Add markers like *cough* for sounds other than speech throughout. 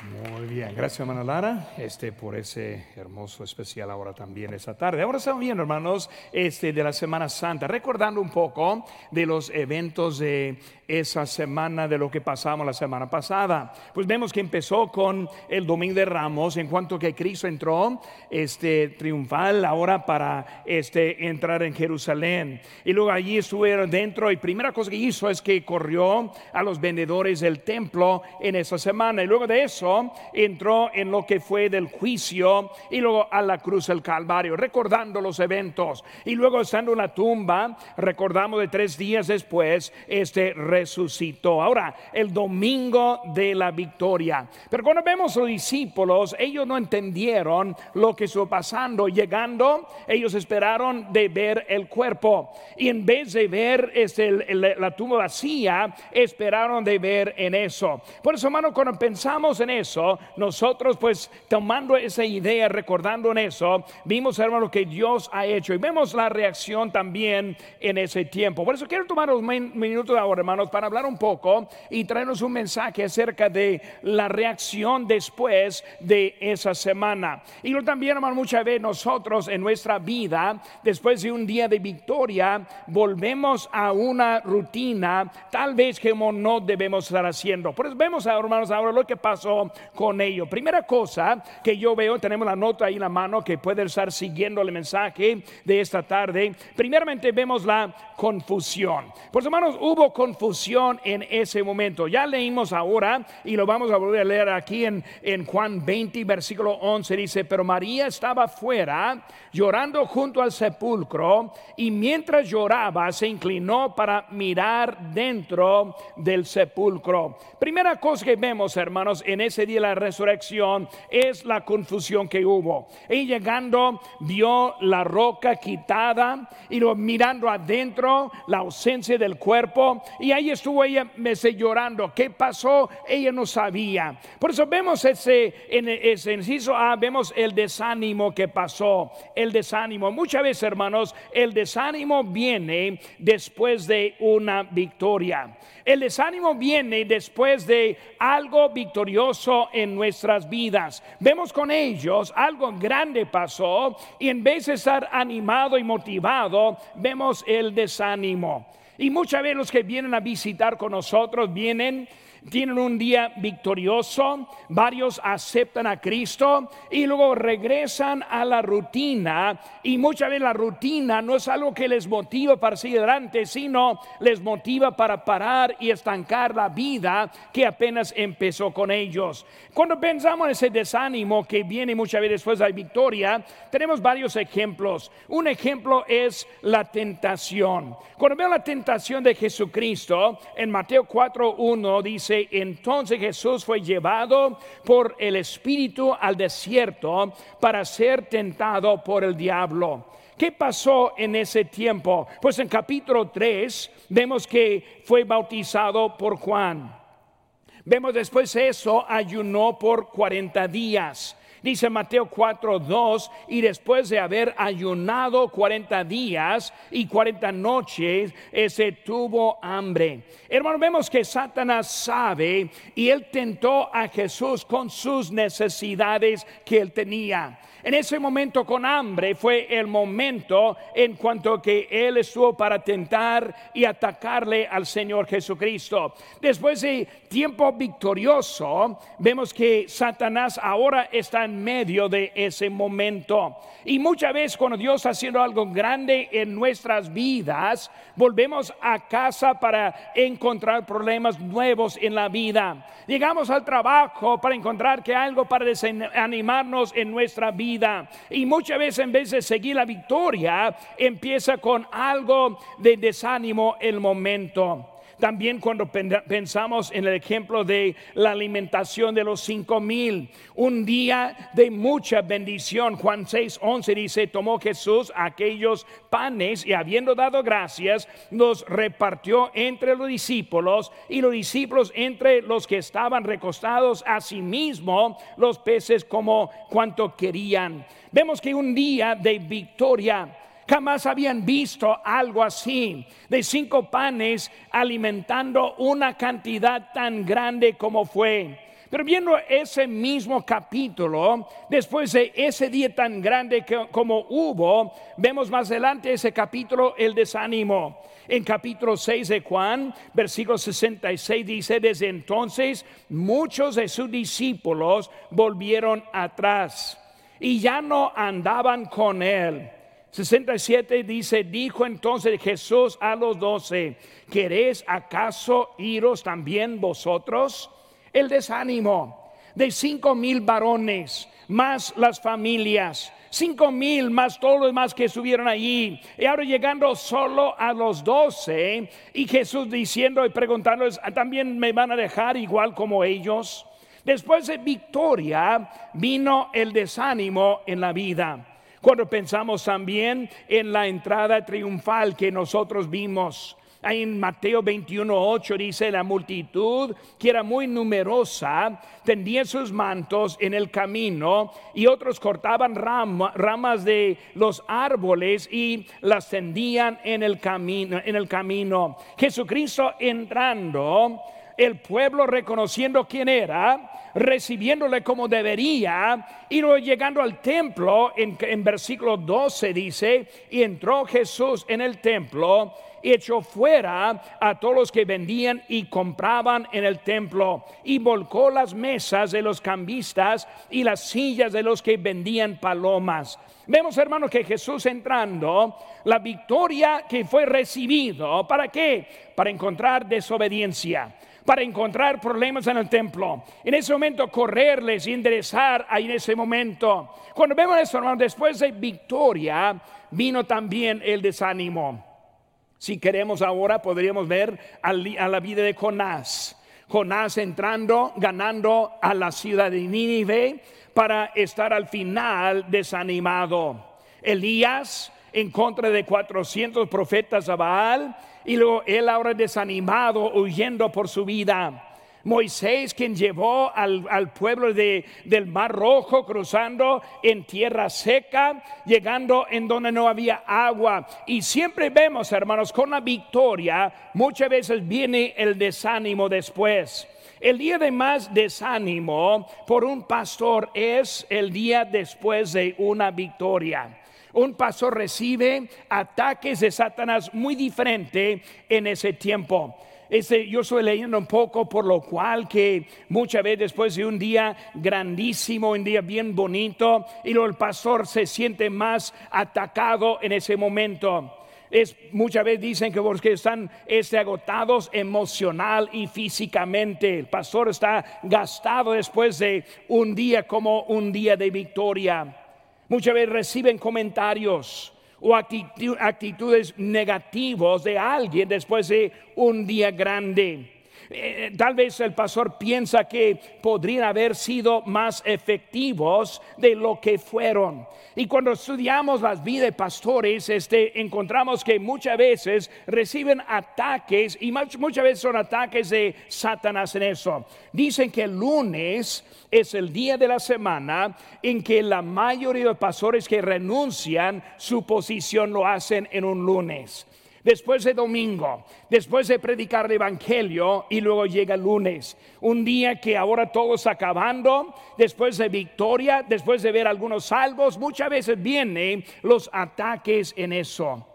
Muy bien, gracias hermana Lara, este por ese hermoso especial ahora también esta tarde. Ahora estamos viendo, hermanos, este de la Semana Santa, recordando un poco de los eventos de esa semana de lo que pasamos la semana pasada. Pues vemos que empezó con el Domingo de Ramos, en cuanto que Cristo entró este triunfal ahora para este entrar en Jerusalén. Y luego allí estuvieron dentro y primera cosa que hizo es que corrió a los vendedores del templo en esa semana. Y luego de eso entró en lo que fue del juicio y luego a la cruz del Calvario, recordando los eventos. Y luego estando en la tumba, recordamos de tres días después, este resucitó. Ahora, el domingo de la victoria. Pero cuando vemos los discípulos, ellos no entendieron lo que estuvo pasando. Llegando, ellos esperaron de ver el cuerpo. Y en vez de ver este, la tumba vacía, esperaron de ver en eso. Por eso, hermano, cuando pensamos en eso, nosotros pues tomando esa idea, recordando en eso, vimos, hermano, que Dios ha hecho. Y vemos la reacción también en ese tiempo. Por eso quiero tomar un minuto de ahora, hermanos, para hablar un poco y traernos un mensaje acerca de la reacción después de esa semana. Y lo también, hermano, muchas veces nosotros en nuestra vida, después de un día de victoria, volvemos a una rutina, tal vez que no debemos estar haciendo. Por eso vemos, hermanos, ahora lo que pasó con ello. Primera cosa que yo veo, tenemos la nota ahí en la mano que puede estar siguiendo el mensaje de esta tarde. Primeramente vemos la confusión. Por hermanos, hubo confusión en ese momento. Ya leímos ahora y lo vamos a volver a leer aquí en, en Juan 20, versículo 11. Dice, pero María estaba fuera llorando junto al sepulcro y mientras lloraba se inclinó para mirar dentro del sepulcro. Primera cosa que vemos, hermanos, en ese día la resurrección es la confusión que hubo. Y llegando vio la roca quitada y lo mirando adentro, la ausencia del cuerpo y ahí estuvo ella llorando. ¿Qué pasó? Ella no sabía. Por eso vemos ese, en ese inciso A, vemos el desánimo que pasó. El desánimo. Muchas veces, hermanos, el desánimo viene después de una victoria. El desánimo viene después de algo victorioso en nuestras vidas. Vemos con ellos algo grande pasó y en vez de estar animado y motivado, vemos el desánimo. Y muchas veces los que vienen a visitar con nosotros vienen tienen un día victorioso, varios aceptan a Cristo y luego regresan a la rutina y muchas veces la rutina no es algo que les motiva para seguir adelante, sino les motiva para parar y estancar la vida que apenas empezó con ellos. Cuando pensamos en ese desánimo que viene muchas veces después de la victoria, tenemos varios ejemplos. Un ejemplo es la tentación. Cuando veo la tentación de Jesucristo, en Mateo 4.1 dice, entonces Jesús fue llevado por el Espíritu al desierto para ser tentado por el diablo. ¿Qué pasó en ese tiempo? Pues en capítulo 3 vemos que fue bautizado por Juan. Vemos después eso, ayunó por 40 días. Dice Mateo 4, 2, y después de haber ayunado 40 días y 40 noches, se tuvo hambre. Hermano, vemos que Satanás sabe y él tentó a Jesús con sus necesidades que él tenía. En ese momento con hambre fue el momento en cuanto que él estuvo para tentar y atacarle al Señor Jesucristo. Después de tiempo victorioso, vemos que Satanás ahora está en medio de ese momento. Y muchas veces cuando Dios está haciendo algo grande en nuestras vidas, volvemos a casa para encontrar problemas nuevos en la vida. Llegamos al trabajo para encontrar que algo para desanimarnos en nuestra vida y muchas veces en vez de seguir la victoria, empieza con algo de desánimo el momento. También cuando pensamos en el ejemplo de la alimentación de los cinco mil, un día de mucha bendición. Juan 6, 11 dice, tomó Jesús aquellos panes y habiendo dado gracias, los repartió entre los discípulos y los discípulos entre los que estaban recostados a sí mismo los peces como cuanto querían. Vemos que un día de victoria Jamás habían visto algo así, de cinco panes alimentando una cantidad tan grande como fue. Pero viendo ese mismo capítulo, después de ese día tan grande como hubo, vemos más adelante ese capítulo, el desánimo. En capítulo 6 de Juan, versículo 66 dice, desde entonces muchos de sus discípulos volvieron atrás y ya no andaban con él. 67 dice, dijo entonces Jesús a los doce, ¿queréis acaso iros también vosotros? el desánimo de cinco mil varones, más las familias, cinco mil más todos los demás que estuvieron allí. Y ahora llegando solo a los doce, y Jesús diciendo y preguntándoles, ¿también me van a dejar igual como ellos? Después de victoria vino el desánimo en la vida. Cuando pensamos también en la entrada triunfal que nosotros vimos, en Mateo 21.8 dice, la multitud, que era muy numerosa, tendía sus mantos en el camino y otros cortaban ramas de los árboles y las tendían en el camino. En el camino. Jesucristo entrando, el pueblo reconociendo quién era, recibiéndole como debería, y luego llegando al templo, en, en versículo 12 dice, y entró Jesús en el templo echó fuera a todos los que vendían y compraban en el templo y volcó las mesas de los cambistas y las sillas de los que vendían palomas. Vemos, hermanos, que Jesús entrando, la victoria que fue recibido, ¿para qué? Para encontrar desobediencia para encontrar problemas en el templo. En ese momento correrles y enderezar ahí en ese momento. Cuando vemos eso, hermanos, después de victoria vino también el desánimo. Si queremos ahora, podríamos ver a la vida de Jonás. Jonás entrando, ganando a la ciudad de Nínive para estar al final desanimado. Elías en contra de 400 profetas de Baal y luego él ahora desanimado, huyendo por su vida. Moisés quien llevó al, pueblo de, del Mar Rojo cruzando en tierra seca, llegando en donde no había agua. Y siempre vemos, hermanos, con la victoria, muchas veces viene el desánimo después. El día de más desánimo por un pastor es el día después de una victoria. Un pastor recibe ataques de Satanás muy diferente en ese tiempo. Este, yo estoy leyendo un poco, por lo cual que muchas veces después de un día grandísimo, un día bien bonito, y el pastor se siente más atacado en ese momento. Es, muchas veces dicen que porque están este, agotados emocional y físicamente. El pastor está gastado después de un día como un día de victoria. Muchas veces reciben comentarios o actitudes negativas de alguien después de un día grande. Eh, tal vez el pastor piensa que podrían haber sido más efectivos de lo que fueron. Y cuando estudiamos las vidas de pastores, este, encontramos que muchas veces reciben ataques y muchas veces son ataques de Satanás en eso. Dicen que el lunes es el día de la semana en que la mayoría de pastores que renuncian su posición lo hacen en un lunes después de domingo, después de predicar el Evangelio y luego llega el lunes, un día que ahora todo está acabando, después de victoria, después de ver algunos salvos, muchas veces vienen los ataques en eso.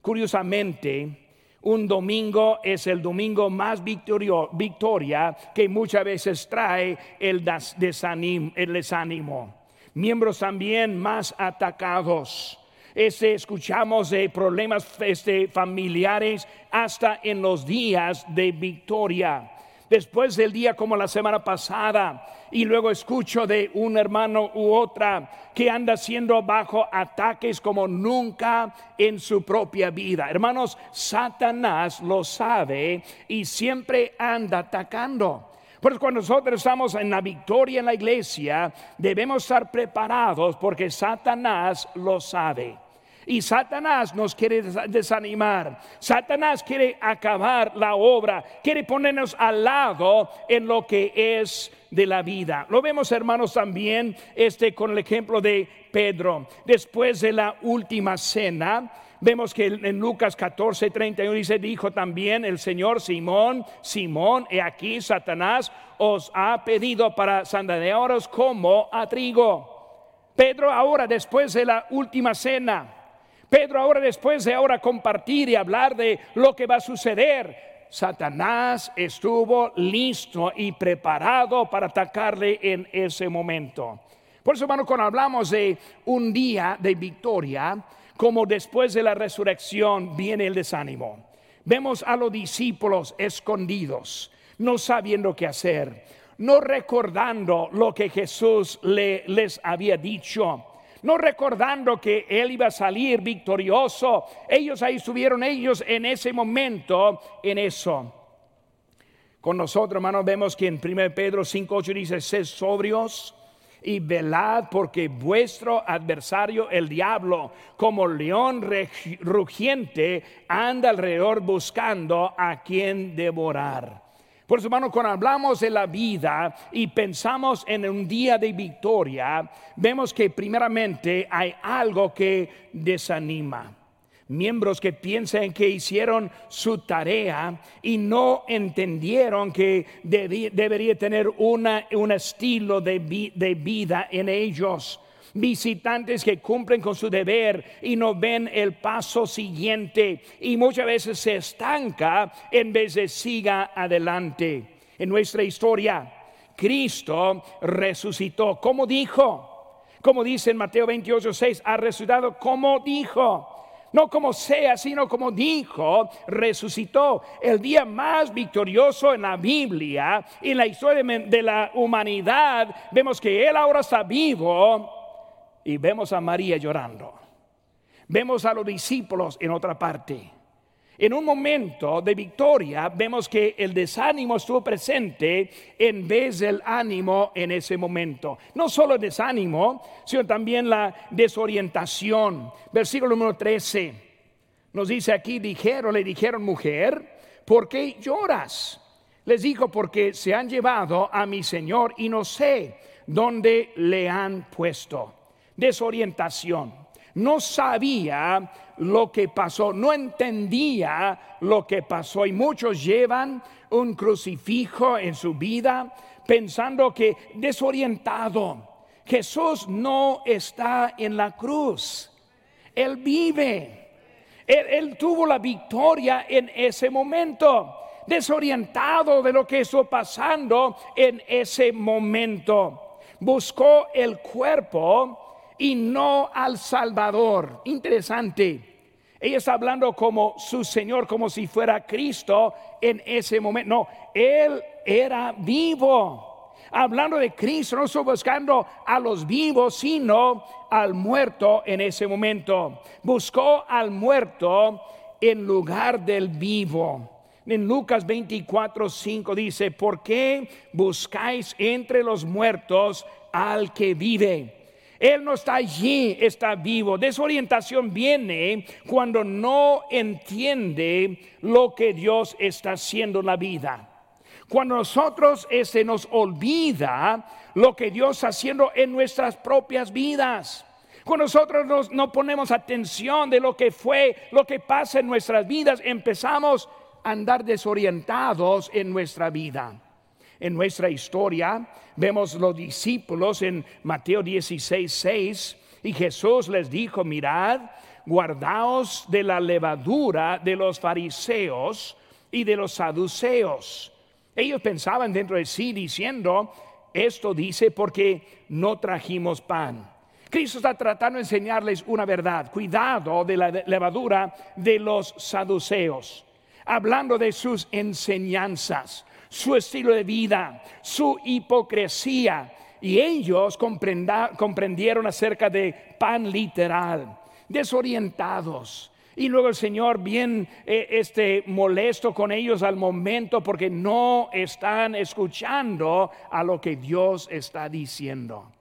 Curiosamente, un domingo es el domingo más victoria que muchas veces trae el desánimo. Miembros también más atacados este, escuchamos de problemas este, familiares hasta en los días de victoria. Después del día como la semana pasada, y luego escucho de un hermano u otra que anda siendo bajo ataques como nunca en su propia vida. Hermanos, Satanás lo sabe y siempre anda atacando. Por cuando nosotros estamos en la victoria en la iglesia, debemos estar preparados porque Satanás lo sabe. Y Satanás nos quiere desanimar. Satanás quiere acabar la obra, quiere ponernos al lado en lo que es de la vida. Lo vemos, hermanos, también este con el ejemplo de Pedro. Después de la última cena, Vemos que en Lucas 14, 31 dice, dijo también el Señor Simón, Simón, he aquí Satanás os ha pedido para sandadearos como a trigo. Pedro ahora, después de la última cena, Pedro ahora, después de ahora compartir y hablar de lo que va a suceder, Satanás estuvo listo y preparado para atacarle en ese momento. Por eso, hermano, cuando hablamos de un día de victoria, como después de la resurrección viene el desánimo. Vemos a los discípulos escondidos, no sabiendo qué hacer, no recordando lo que Jesús les había dicho, no recordando que él iba a salir victorioso. Ellos ahí estuvieron ellos en ese momento, en eso. Con nosotros, hermanos, vemos que en 1 Pedro 5.8 dice, sed sobrios y velad porque vuestro adversario el diablo como león rugiente anda alrededor buscando a quien devorar. Por eso, hermano, cuando hablamos de la vida y pensamos en un día de victoria, vemos que primeramente hay algo que desanima. Miembros que piensan que hicieron su tarea y no entendieron que debería tener una, un estilo de, de vida en ellos visitantes que cumplen con su deber y no ven el paso siguiente y muchas veces se estanca en vez de siga adelante. En nuestra historia, Cristo resucitó. como dijo? Como dice en Mateo 28, 6, ha resucitado como dijo no como sea, sino como dijo, resucitó. El día más victorioso en la Biblia, en la historia de la humanidad, vemos que Él ahora está vivo y vemos a María llorando. Vemos a los discípulos en otra parte. En un momento de victoria vemos que el desánimo estuvo presente en vez del ánimo en ese momento. No solo el desánimo, sino también la desorientación. Versículo número 13 nos dice aquí, dijeron, le dijeron mujer, ¿por qué lloras? Les dijo, porque se han llevado a mi Señor y no sé dónde le han puesto. Desorientación no sabía lo que pasó, no entendía lo que pasó. Y muchos llevan un crucifijo en su vida pensando que desorientado. Jesús no está en la cruz, Él vive. Él, tuvo la victoria en ese momento, desorientado de lo que estuvo pasando en ese momento. Buscó el cuerpo y no al Salvador. Interesante. Ella está hablando como su Señor, como si fuera Cristo en ese momento. No, Él era vivo. Hablando de Cristo, no estoy buscando a los vivos, sino al muerto en ese momento. Buscó al muerto en lugar del vivo. En Lucas 24, 5 dice, ¿por qué buscáis entre los muertos al que vive? Él no está allí, está vivo. Desorientación viene cuando no entiende lo que Dios está haciendo en la vida. Cuando nosotros se este, nos olvida lo que Dios está haciendo en nuestras propias vidas. Cuando nosotros no ponemos atención de lo que fue, lo que pasa en nuestras vidas, empezamos a andar desorientados en nuestra vida en nuestra historia. Vemos los discípulos en Mateo 16, 6, y Jesús les dijo, mirad, guardaos de la levadura de los fariseos y de los saduceos. Ellos pensaban dentro de sí diciendo, esto dice porque no trajimos pan. Cristo está tratando de enseñarles una verdad. Cuidado de la levadura de los saduceos. Hablando de sus enseñanzas su estilo de vida, su hipocresía. Y ellos comprendieron acerca de pan literal, desorientados. Y luego el Señor bien eh, este, molesto con ellos al momento porque no están escuchando a lo que Dios está diciendo.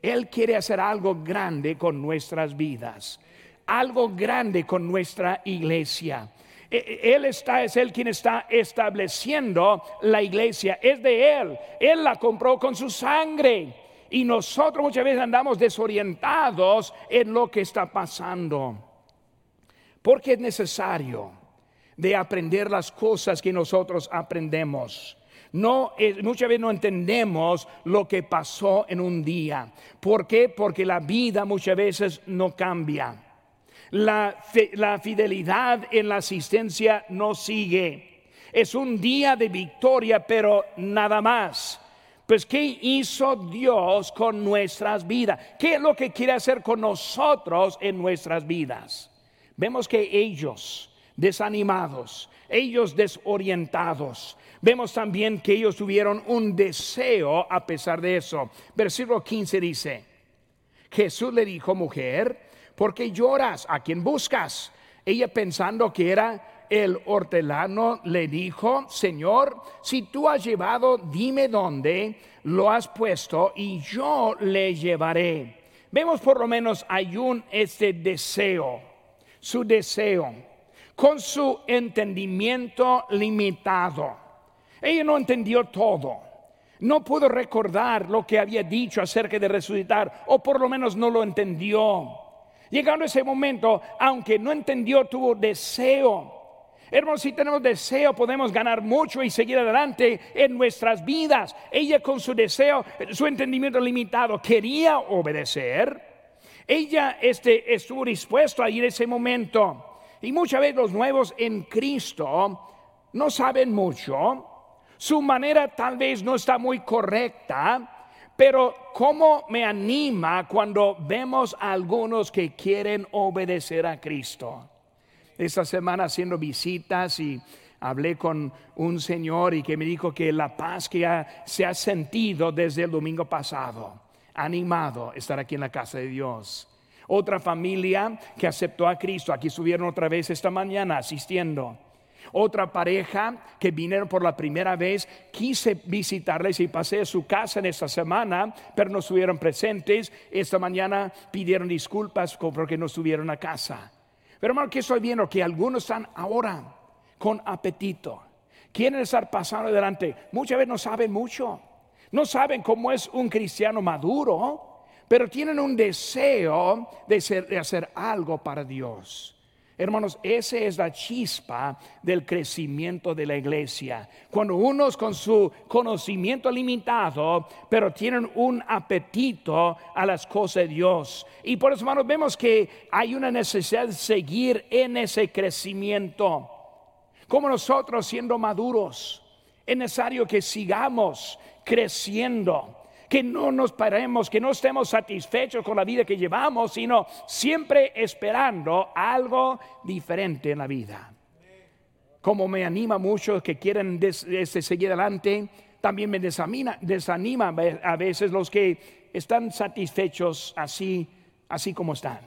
Él quiere hacer algo grande con nuestras vidas, algo grande con nuestra iglesia. E, e, él está, es Él quien está estableciendo la iglesia, es de Él. Él la compró con su sangre. Y nosotros muchas veces andamos desorientados en lo que está pasando. porque es necesario de aprender las cosas que nosotros aprendemos. No, muchas veces no entendemos lo que pasó en un día. ¿Por qué? Porque la vida muchas veces no cambia. La, la fidelidad en la asistencia no sigue. Es un día de victoria, pero nada más. Pues, ¿qué hizo Dios con nuestras vidas? ¿Qué es lo que quiere hacer con nosotros en nuestras vidas? Vemos que ellos, desanimados, ellos desorientados, vemos también que ellos tuvieron un deseo a pesar de eso. Versículo 15 dice, Jesús le dijo, mujer, ¿por qué lloras? ¿A quién buscas? Ella pensando que era el hortelano, le dijo, Señor, si tú has llevado, dime dónde lo has puesto y yo le llevaré. Vemos por lo menos hay un este deseo, su deseo, con su entendimiento limitado. Ella no entendió todo. No pudo recordar lo que había dicho acerca de resucitar, o por lo menos no lo entendió. Llegando ese momento, aunque no entendió, tuvo deseo. Hermanos, si tenemos deseo, podemos ganar mucho y seguir adelante en nuestras vidas. Ella con su deseo, su entendimiento limitado, quería obedecer. Ella este, estuvo dispuesto a ir ese momento. Y muchas veces los nuevos en Cristo no saben mucho, su manera tal vez no está muy correcta, pero ¿cómo me anima cuando vemos a algunos que quieren obedecer a Cristo? Esta semana haciendo visitas y hablé con un señor y que me dijo que la paz que se ha sentido desde el domingo pasado, animado estar aquí en la casa de Dios. Otra familia que aceptó a Cristo, aquí subieron otra vez esta mañana asistiendo otra pareja que vinieron por la primera vez, quise visitarles y pasé a su casa en esta semana, pero no estuvieron presentes. Esta mañana pidieron disculpas porque no estuvieron a casa. Pero hermano, que estoy viendo que algunos están ahora con apetito. Quieren estar pasando adelante. Muchas veces no saben mucho. No saben cómo es un cristiano maduro, pero tienen un deseo de hacer algo para Dios. Hermanos, esa es la chispa del crecimiento de la iglesia. Cuando unos con su conocimiento limitado, pero tienen un apetito a las cosas de Dios. Y por eso, hermanos, vemos que hay una necesidad de seguir en ese crecimiento. Como nosotros siendo maduros, es necesario que sigamos creciendo que no nos paremos, que no estemos satisfechos con la vida que llevamos, sino siempre esperando algo diferente en la vida. Como me anima mucho que quieren este, seguir adelante, también me desanima, desanima a veces los que están satisfechos así, así como están,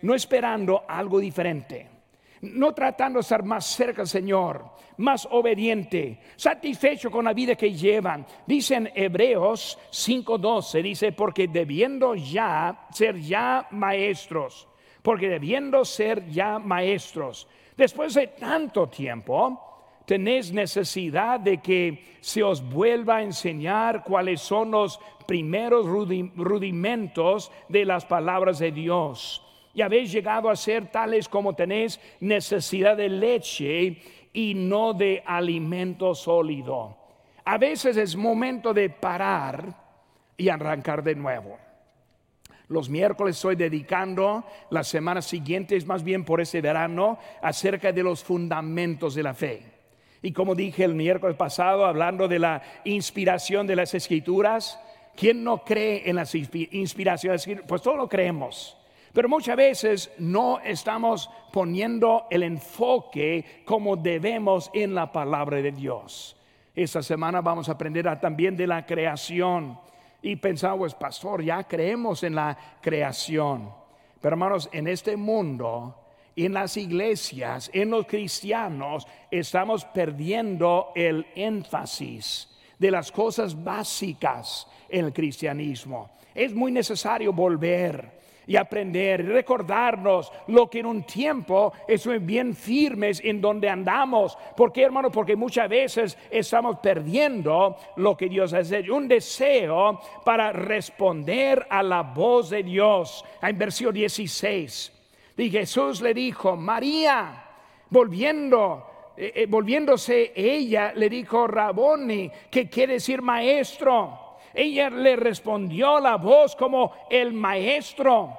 no esperando algo diferente no tratando de estar más cerca del Señor, más obediente, satisfecho con la vida que llevan. Dicen Hebreos 5:12, dice, porque debiendo ya ser ya maestros, porque debiendo ser ya maestros, después de tanto tiempo, tenéis necesidad de que se os vuelva a enseñar cuáles son los primeros rudimentos de las palabras de Dios y habéis llegado a ser tales como tenéis necesidad de leche y no de alimento sólido. A veces es momento de parar y arrancar de nuevo. Los miércoles estoy dedicando las semanas siguientes, más bien por ese verano, acerca de los fundamentos de la fe. Y como dije el miércoles pasado, hablando de la inspiración de las escrituras, ¿quién no cree en las inspiraciones? Pues todos lo creemos. Pero muchas veces no estamos poniendo el enfoque como debemos en la palabra de Dios. Esta semana vamos a aprender también de la creación. Y pensamos, pastor, ya creemos en la creación. Pero hermanos, en este mundo, en las iglesias, en los cristianos, estamos perdiendo el énfasis de las cosas básicas en el cristianismo. Es muy necesario volver y aprender recordarnos lo que en un tiempo es bien firmes en donde andamos. ¿Por qué, hermano? Porque muchas veces estamos perdiendo lo que Dios hace. Un deseo para responder a la voz de Dios. En versículo 16. Y Jesús le dijo, María, volviendo, eh, eh, volviéndose ella, le dijo, Raboni, que quiere decir maestro. Ella le respondió la voz como el maestro.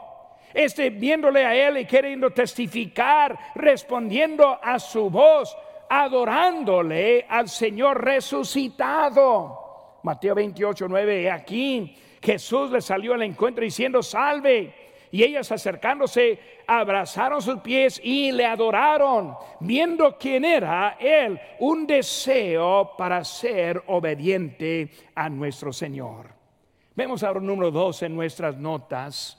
Este viéndole a él y queriendo testificar, respondiendo a su voz, adorándole al Señor resucitado. Mateo 28, 9, aquí Jesús le salió al encuentro diciendo, salve. Y ellas acercándose, abrazaron sus pies y le adoraron, viendo quién era él, un deseo para ser obediente a nuestro Señor. Vemos ahora número dos en nuestras notas,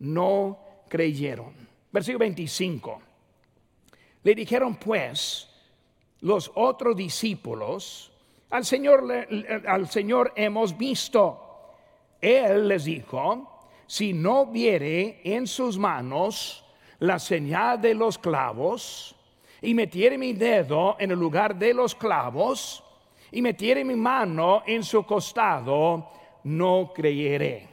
no creyeron. Versículo 25. Le dijeron pues los otros discípulos, al Señor, al Señor hemos visto. Él les dijo, si no viere en sus manos la señal de los clavos, y metiere mi dedo en el lugar de los clavos, y metiere mi mano en su costado, no creeré.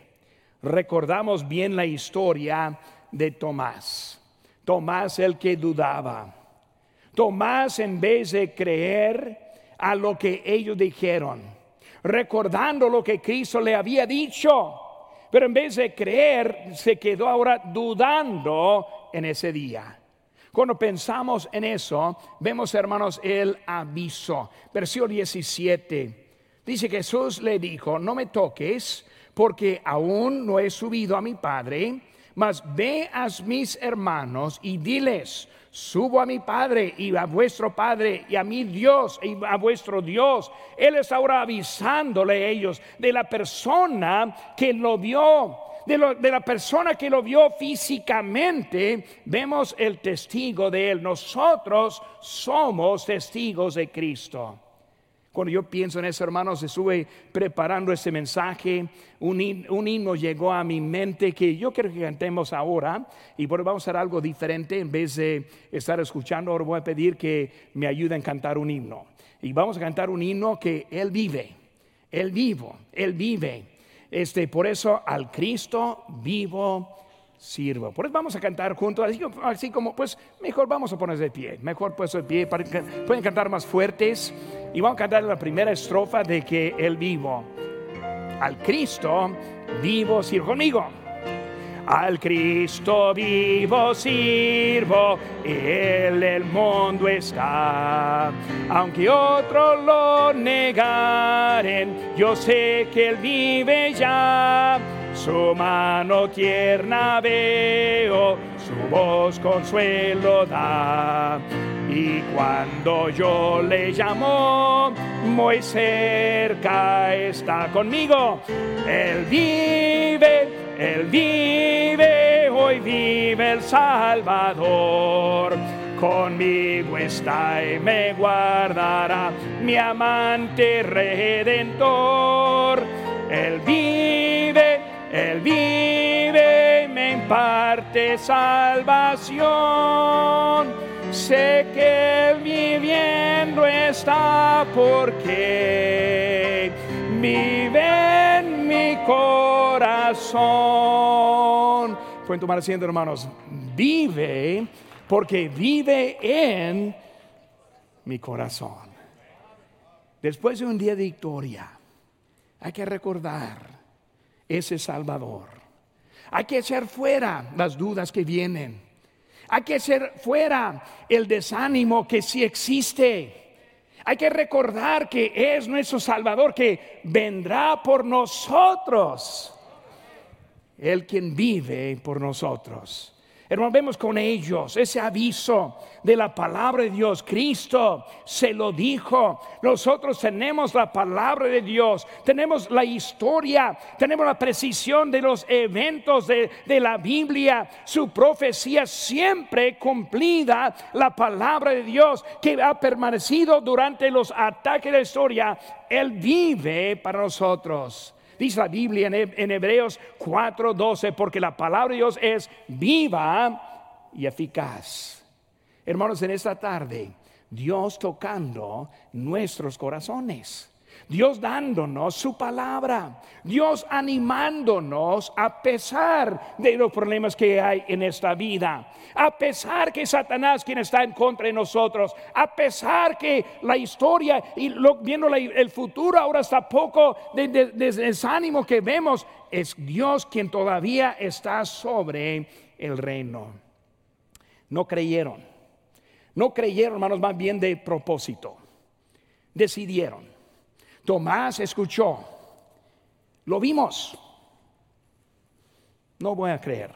Recordamos bien la historia de Tomás. Tomás el que dudaba. Tomás en vez de creer a lo que ellos dijeron, recordando lo que Cristo le había dicho, pero en vez de creer, se quedó ahora dudando en ese día. Cuando pensamos en eso, vemos, hermanos, el aviso. Versículo 17. Dice Jesús le dijo, no me toques porque aún no he subido a mi Padre, mas ve a mis hermanos y diles, subo a mi Padre y a vuestro Padre y a mi Dios y a vuestro Dios. Él está ahora avisándole a ellos de la persona que lo vio. De, de, la persona que lo vio físicamente, vemos el testigo de él. Nosotros somos testigos de Cristo. Cuando yo pienso en eso, hermanos, estuve preparando este mensaje, un, himno llegó a mi mente que yo quiero que cantemos ahora y bueno, vamos a hacer algo diferente. En vez de estar escuchando, ahora voy a pedir que me ayuden a cantar un himno. Y vamos a cantar un himno que Él vive, Él vivo, Él vive. Este, por eso al Cristo vivo sirvo. Por eso vamos a cantar juntos, así, como, pues mejor vamos a ponerse de pie, mejor pues de pie, para pueden cantar más fuertes y vamos a cantar la primera estrofa de que el vivo. Al Cristo vivo sirvo conmigo. Al Cristo vivo sirvo, Él el mundo está. Aunque otros lo negaren, yo sé que Él vive ya su mano tierna veo, su voz consuelo da. Y cuando yo le llamo, muy cerca está conmigo. Él vive, Él vive, hoy vive el Salvador. Conmigo está y me guardará mi amante redentor. Él vive, él vive y me imparte salvación. Sé que viviendo está porque vive en mi corazón. Pueden tomar asiento, hermanos. Vive porque vive en mi corazón. Después de un día de victoria, hay que recordar ese Salvador. Hay que echar fuera las dudas que vienen. Hay que echar fuera el desánimo que sí existe. Hay que recordar que es nuestro Salvador que vendrá por nosotros. El quien vive por nosotros. Hermanos, vemos con ellos ese aviso de la palabra de Dios. Cristo se lo dijo. Nosotros tenemos la palabra de Dios, tenemos la historia, tenemos la precisión de los eventos de, de la Biblia, su profecía siempre cumplida, la palabra de Dios que ha permanecido durante los ataques de la historia. Él vive para nosotros. Dice la Biblia en Hebreos 4:12, porque la palabra de Dios es viva y eficaz. Hermanos, en esta tarde, Dios tocando nuestros corazones. Dios dándonos su palabra, Dios animándonos a pesar de los problemas que hay en esta vida, a pesar que Satanás quien está en contra de nosotros, a pesar que la historia y viendo el futuro ahora está poco de, desánimo que vemos, es Dios quien todavía está sobre el reino. No creyeron, no creyeron hermanos más bien de propósito, decidieron Tomás escuchó, lo vimos, no voy a creer.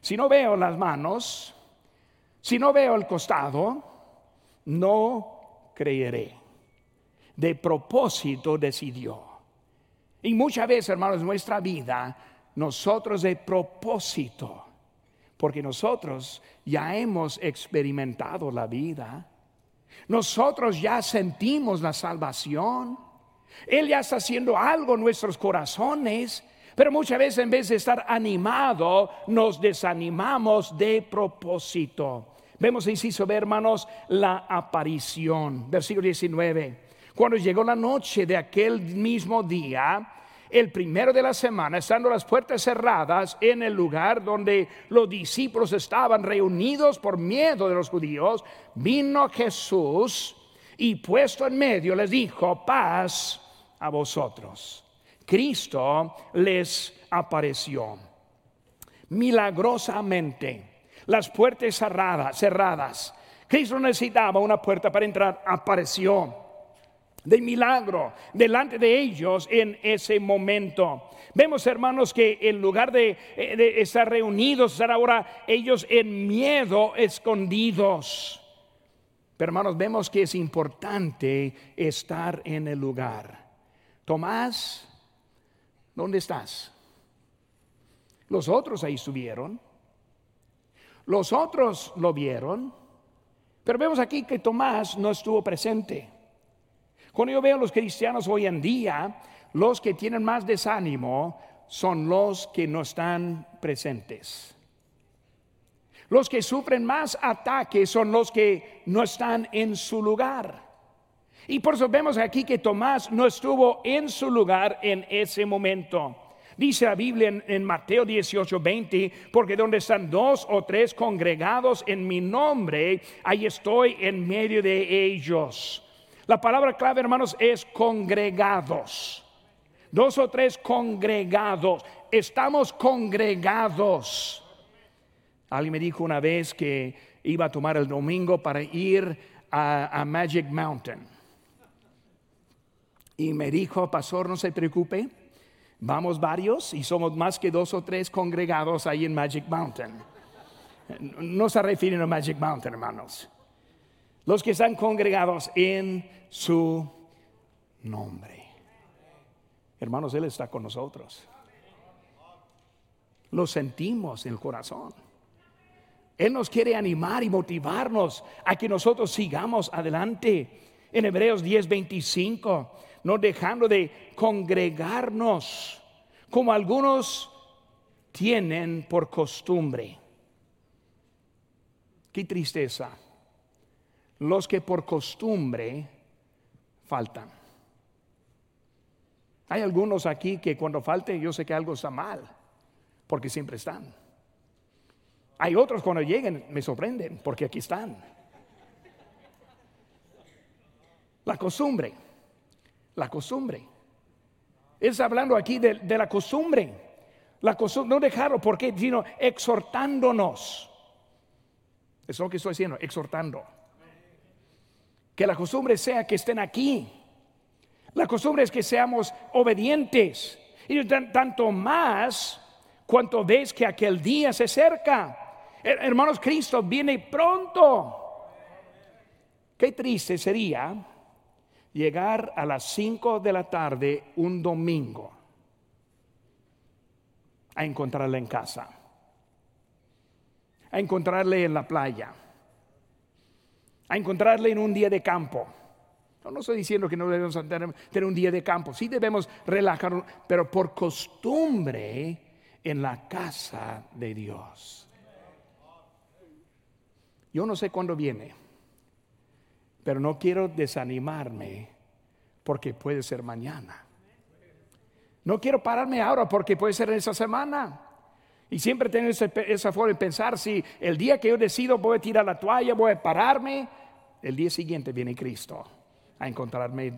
Si no veo las manos, si no veo el costado, no creeré. De propósito decidió. Y muchas veces, hermanos, nuestra vida, nosotros de propósito, porque nosotros ya hemos experimentado la vida nosotros ya sentimos la salvación. Él ya está haciendo algo en nuestros corazones. Pero muchas veces en vez de estar animado, nos desanimamos de propósito. Vemos inciso, hermanos, la aparición. Versículo 19. Cuando llegó la noche de aquel mismo día, el primero de la semana, estando las puertas cerradas en el lugar donde los discípulos estaban reunidos por miedo de los judíos, vino Jesús y puesto en medio les dijo, paz a vosotros. Cristo les apareció milagrosamente, las puertas cerradas, cerradas. Cristo necesitaba una puerta para entrar, apareció de milagro delante de ellos en ese momento. Vemos, hermanos, que en lugar de, eh, estar reunidos, estar ahora ellos en miedo, escondidos. Pero, hermanos, vemos que es importante estar en el lugar. Tomás, ¿dónde estás? Los otros ahí estuvieron. Los otros lo vieron. Pero vemos aquí que Tomás no estuvo presente. Cuando yo veo a los cristianos hoy en día, los que tienen más desánimo son los que no están presentes. Los que sufren más ataques son los que no están en su lugar. Y por eso vemos aquí que Tomás no estuvo en su lugar en ese momento. Dice la Biblia en, en, Mateo 18, 20, porque donde están dos o tres congregados en mi nombre, ahí estoy en medio de ellos. La palabra clave, hermanos, es congregados. Dos o tres congregados. Estamos congregados. Alguien me dijo una vez que iba a tomar el domingo para ir a, Magic Mountain. Y me dijo, pastor, no se preocupe, vamos varios y somos más que dos o tres congregados ahí en Magic Mountain. No se refieren a Magic Mountain, hermanos los que están congregados en su nombre. Hermanos, Él está con nosotros. Lo sentimos en el corazón. Él nos quiere animar y motivarnos a que nosotros sigamos adelante. En Hebreos 10:25, no dejando de congregarnos como algunos tienen por costumbre. Qué tristeza los que por costumbre faltan. Hay algunos aquí que cuando falte yo sé que algo está mal, porque siempre están. Hay otros cuando lleguen me sorprenden, porque aquí están. La costumbre, la costumbre. Es hablando aquí de, la costumbre. La costumbre, no dejarlo, porque sino exhortándonos. Eso es lo que estoy haciendo, exhortando. Que la costumbre sea que estén aquí. La costumbre es que seamos obedientes. Y tanto más cuanto ves que aquel día se acerca. Hermanos, Cristo viene pronto. Qué triste sería llegar a las 5 de la tarde un domingo a encontrarle en casa, a encontrarle en la playa a encontrarle en un día de campo. No, estoy diciendo que no debemos tener, un día de campo, sí debemos relajarnos, pero por costumbre en la casa de Dios. Yo no sé cuándo viene, pero no quiero desanimarme porque puede ser mañana. No quiero pararme ahora porque puede ser esa semana. Y siempre tener esa, forma de pensar, si el día que yo decido voy a tirar la toalla, voy a pararme, el día siguiente viene Cristo a encontrarme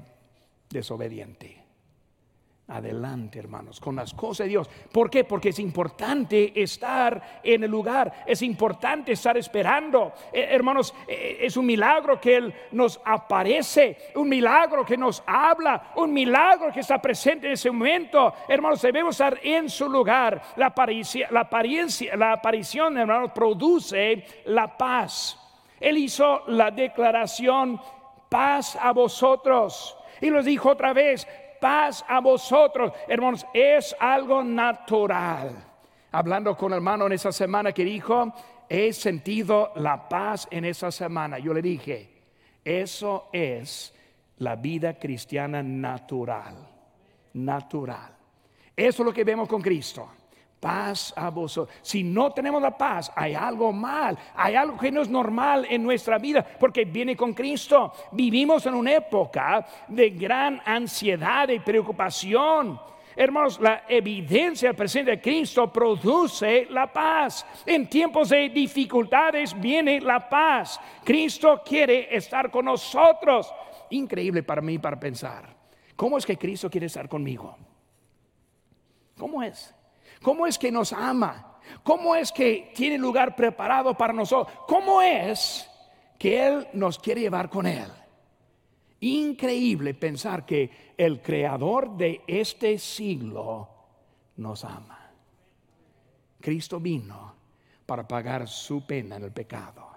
desobediente adelante, hermanos, con las cosas de Dios. ¿Por qué? Porque es importante estar en el lugar, es importante estar esperando. Eh, hermanos, eh, es un milagro que Él nos aparece, un milagro que nos habla, un milagro que está presente en ese momento. Hermanos, debemos estar en su lugar. La, la, apariencia, la aparición, hermanos, produce la paz. Él hizo la declaración, paz a vosotros. Y los dijo otra vez, paz a vosotros. Hermanos, es algo natural. Hablando con el hermano en esa semana que dijo, he sentido la paz en esa semana. Yo le dije, eso es la vida cristiana natural. Natural. Eso es lo que vemos con Cristo paz a vosotros. Si no tenemos la paz, hay algo mal, hay algo que no es normal en nuestra vida, porque viene con Cristo. Vivimos en una época de gran ansiedad y preocupación. Hermanos, la evidencia presente de Cristo produce la paz. En tiempos de dificultades viene la paz. Cristo quiere estar con nosotros. Increíble para mí para pensar. ¿Cómo es que Cristo quiere estar conmigo? ¿Cómo es? ¿Cómo es que nos ama? ¿Cómo es que tiene lugar preparado para nosotros? ¿Cómo es que Él nos quiere llevar con Él? Increíble pensar que el creador de este siglo nos ama. Cristo vino para pagar su pena en el pecado.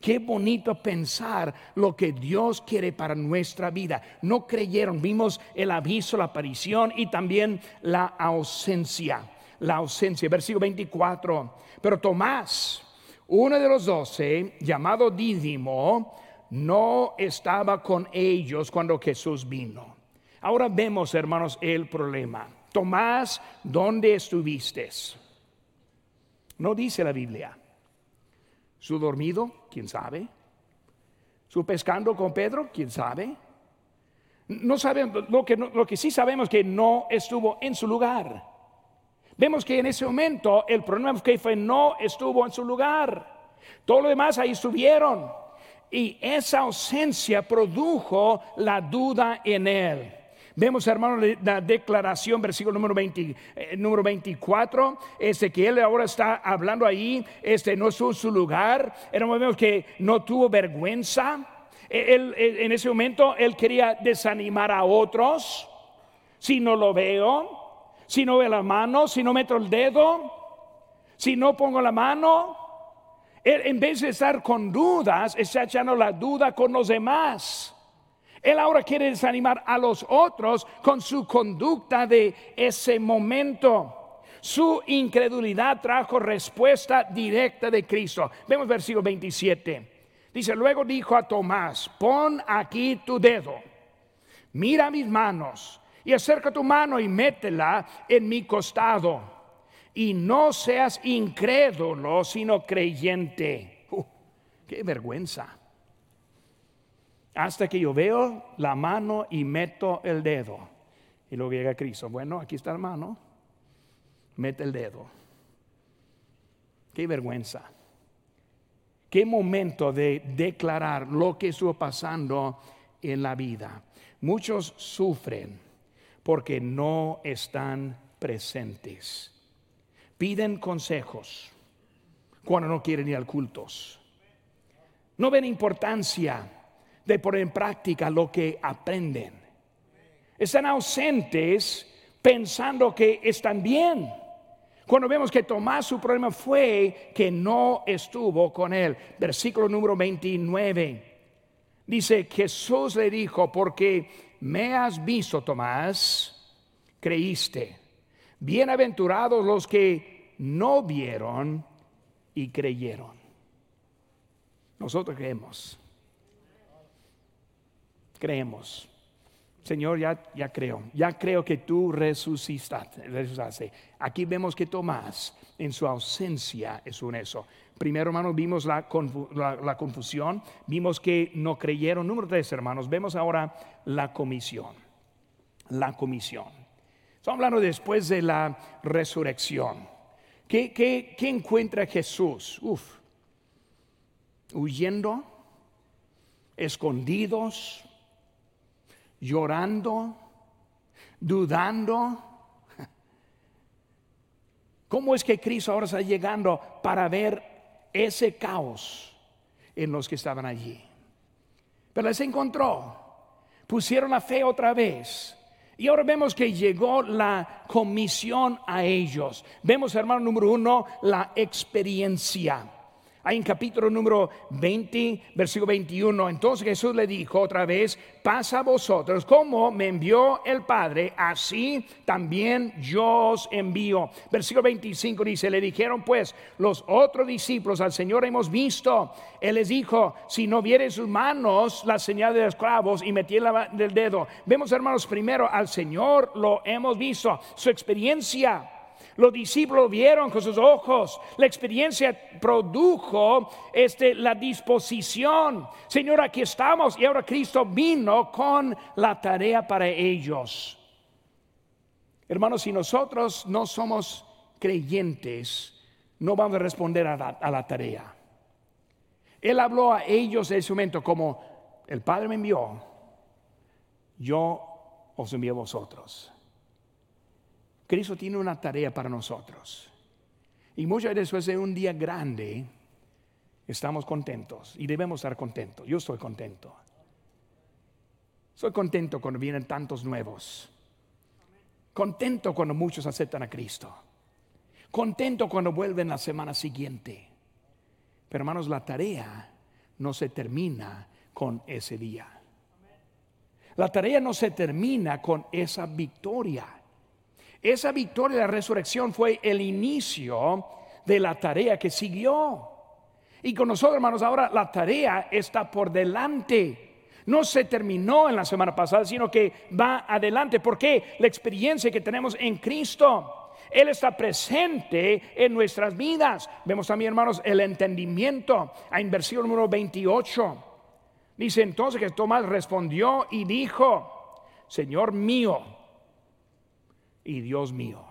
Qué bonito pensar lo que Dios quiere para nuestra vida. No creyeron, vimos el aviso, la aparición y también la ausencia la ausencia. Versículo 24. Pero Tomás, uno de los doce, llamado Dídimo, no estaba con ellos cuando Jesús vino. Ahora vemos, hermanos, el problema. Tomás, ¿dónde estuviste? No dice la Biblia. ¿Su dormido? ¿Quién sabe? ¿Su pescando con Pedro? ¿Quién sabe? No sabemos, lo que, lo que sí sabemos que no estuvo en su lugar. Vemos que en ese momento el problema que fue no estuvo en su lugar. Todo lo demás ahí estuvieron. Y esa ausencia produjo la duda en él. Vemos, hermano, la declaración, versículo número, 20, eh, número 24, este que él ahora está hablando ahí, este no en su lugar. Vemos que no tuvo vergüenza. E, él, en ese momento él quería desanimar a otros. Si no lo veo, si no ve la mano, si no meto el dedo, si no pongo la mano. Él, en vez de estar con dudas, está echando la duda con los demás. Él ahora quiere desanimar a los otros con su conducta de ese momento. Su incredulidad trajo respuesta directa de Cristo. Vemos versículo 27. Dice, luego dijo a Tomás, pon aquí tu dedo, mira mis manos y acerca tu mano y métela en mi costado. Y no seas incrédulo, sino creyente. Uh, qué vergüenza. Hasta que yo veo la mano y meto el dedo. Y luego llega Cristo. Bueno, aquí está la mano. Mete el dedo. Qué vergüenza. Qué momento de declarar lo que estuvo pasando en la vida. Muchos sufren porque no están presentes. Piden consejos cuando no quieren ir al cultos. No ven importancia de poner en práctica lo que aprenden. Están ausentes pensando que están bien. Cuando vemos que Tomás su problema fue que no estuvo con él. Versículo número 29. Dice, Jesús le dijo, porque me has visto, Tomás, creíste. Bienaventurados los que no vieron y creyeron. Nosotros creemos. Creemos. Señor, ya, ya creo, ya creo que tú resucitaste, Aquí vemos que Tomás, en su ausencia, es un eso. Primero, hermanos, vimos la, confusión, vimos que no creyeron. Número tres, hermanos, vemos ahora la comisión. la comisión. Estamos hablando después de la resurrección. ¿Qué, qué, qué encuentra Jesús? Uf, huyendo, escondidos, llorando, dudando. *laughs* ¿Cómo es que Cristo ahora está llegando para ver ese caos en los que estaban allí? Pero les encontró, pusieron la fe otra vez. Y ahora vemos que llegó la comisión a ellos. Vemos, hermano número uno, la experiencia. Ahí en capítulo número 20, versículo 21. Entonces Jesús le dijo otra vez, pasa a vosotros, como me envió el Padre, así también yo os envío. Versículo 25 dice, le dijeron pues los otros discípulos al Señor hemos visto. Él les dijo, si no viere sus manos la señal de los clavos y metí el dedo. Vemos hermanos, primero al Señor lo hemos visto, su experiencia los discípulos vieron con sus ojos. La experiencia produjo este, la disposición. Señor, aquí estamos y ahora Cristo vino con la tarea para ellos. Hermanos, si nosotros no somos creyentes, no vamos a responder a la, a la tarea. Él habló a ellos en ese momento como el Padre me envió, yo os envío a vosotros. Cristo tiene una tarea para nosotros. Y muchas veces después de un día grande, estamos contentos y debemos estar contentos. Yo estoy contento. Soy contento cuando vienen tantos nuevos. Contento cuando muchos aceptan a Cristo. Contento cuando vuelven la semana siguiente. Pero hermanos, la tarea no se termina con ese día. La tarea no se termina con esa victoria. Esa victoria de la resurrección fue el inicio de la tarea que siguió. Y con nosotros, hermanos, ahora la tarea está por delante. No se terminó en la semana pasada, sino que va adelante. porque La experiencia que tenemos en Cristo. Él está presente en nuestras vidas. Vemos también, hermanos, el entendimiento. En versículo número 28. Dice entonces que Tomás respondió y dijo, Señor mío y Dios mío.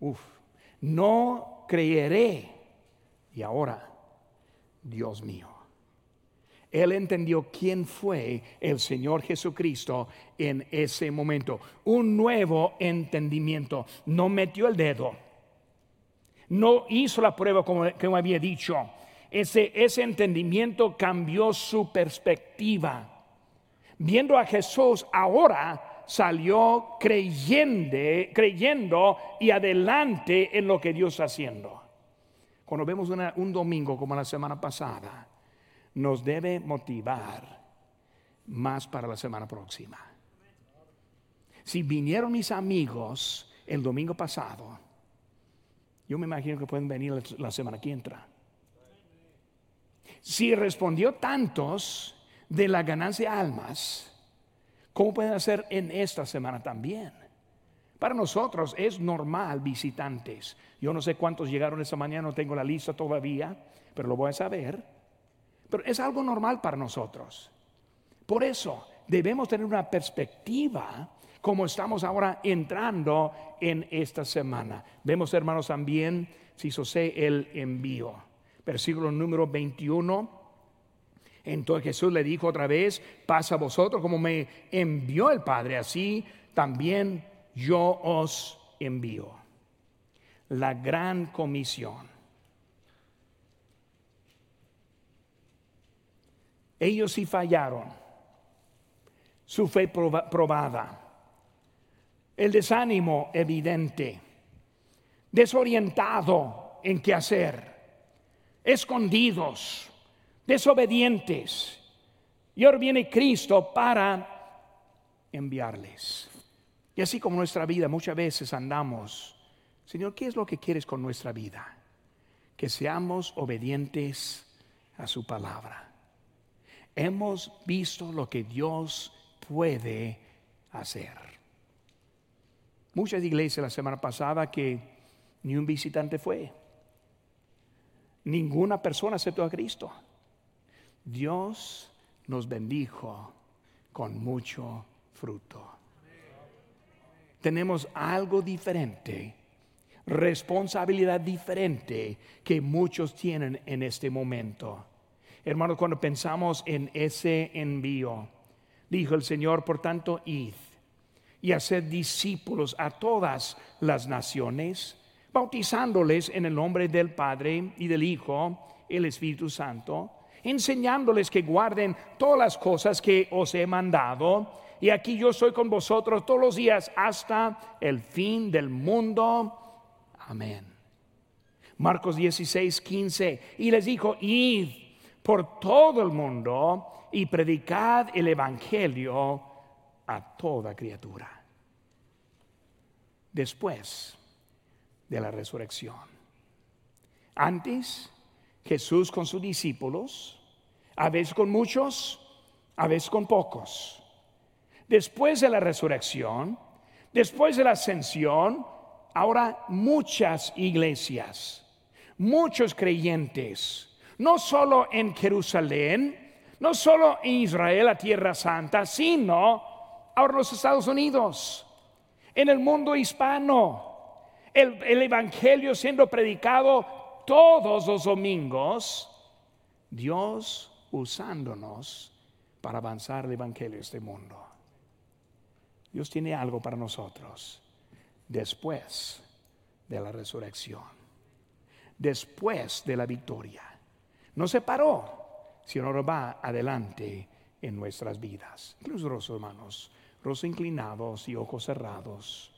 Uf, no creeré. Y ahora, Dios mío. Él entendió quién fue el Señor Jesucristo en ese momento. Un nuevo entendimiento. No metió el dedo. No hizo la prueba como, como había dicho. Ese, ese entendimiento cambió su perspectiva. Viendo a Jesús ahora, salió creyendo, y adelante en lo que Dios está haciendo. Cuando vemos un domingo como la semana pasada, nos debe motivar más para la semana próxima. Si vinieron mis amigos el domingo pasado, yo me imagino que pueden venir la semana que entra. Si respondió tantos de la ganancia de almas, ¿Cómo pueden hacer en esta semana también? Para nosotros es normal visitantes. Yo no sé cuántos llegaron esta mañana, no tengo la lista todavía, pero lo voy a saber. Pero es algo normal para nosotros. Por eso debemos tener una perspectiva como estamos ahora entrando en esta semana. Vemos, hermanos, también, si sé el envío. Versículo número 21 entonces Jesús le dijo otra vez, pasa a vosotros como me envió el Padre, así también yo os envío. La gran comisión. Ellos sí fallaron, su fe probada, el desánimo evidente, desorientado en qué hacer, escondidos desobedientes. Y ahora viene Cristo para enviarles. Y así como nuestra vida muchas veces andamos, Señor, ¿qué es lo que quieres con nuestra vida? Que seamos obedientes a su palabra. Hemos visto lo que Dios puede hacer. Muchas iglesias la semana pasada que ni un visitante fue. Ninguna persona aceptó a Cristo. Dios nos bendijo con mucho fruto. Tenemos algo diferente, responsabilidad diferente que muchos tienen en este momento. Hermanos, cuando pensamos en ese envío, dijo el Señor, por tanto, id y hacer discípulos a todas las naciones, bautizándoles en el nombre del Padre y del Hijo, el Espíritu Santo, enseñándoles que guarden todas las cosas que os he mandado. Y aquí yo soy con vosotros todos los días hasta el fin del mundo. Amén. Marcos 16, 15. Y les dijo, id por todo el mundo y predicad el Evangelio a toda criatura. Después de la resurrección. Antes, Jesús con sus discípulos, a veces con muchos, a veces con pocos. Después de la resurrección, después de la ascensión, ahora muchas iglesias, muchos creyentes, no solo en Jerusalén, no solo en Israel, la tierra santa, sino ahora los Estados Unidos, en el mundo hispano. El, el Evangelio siendo predicado todos los domingos, Dios usándonos para avanzar el Evangelio en este mundo. Dios tiene algo para nosotros después de la resurrección, después de la victoria. No se paró, sino va adelante en nuestras vidas. Incluso los hermanos, rostros inclinados y ojos cerrados.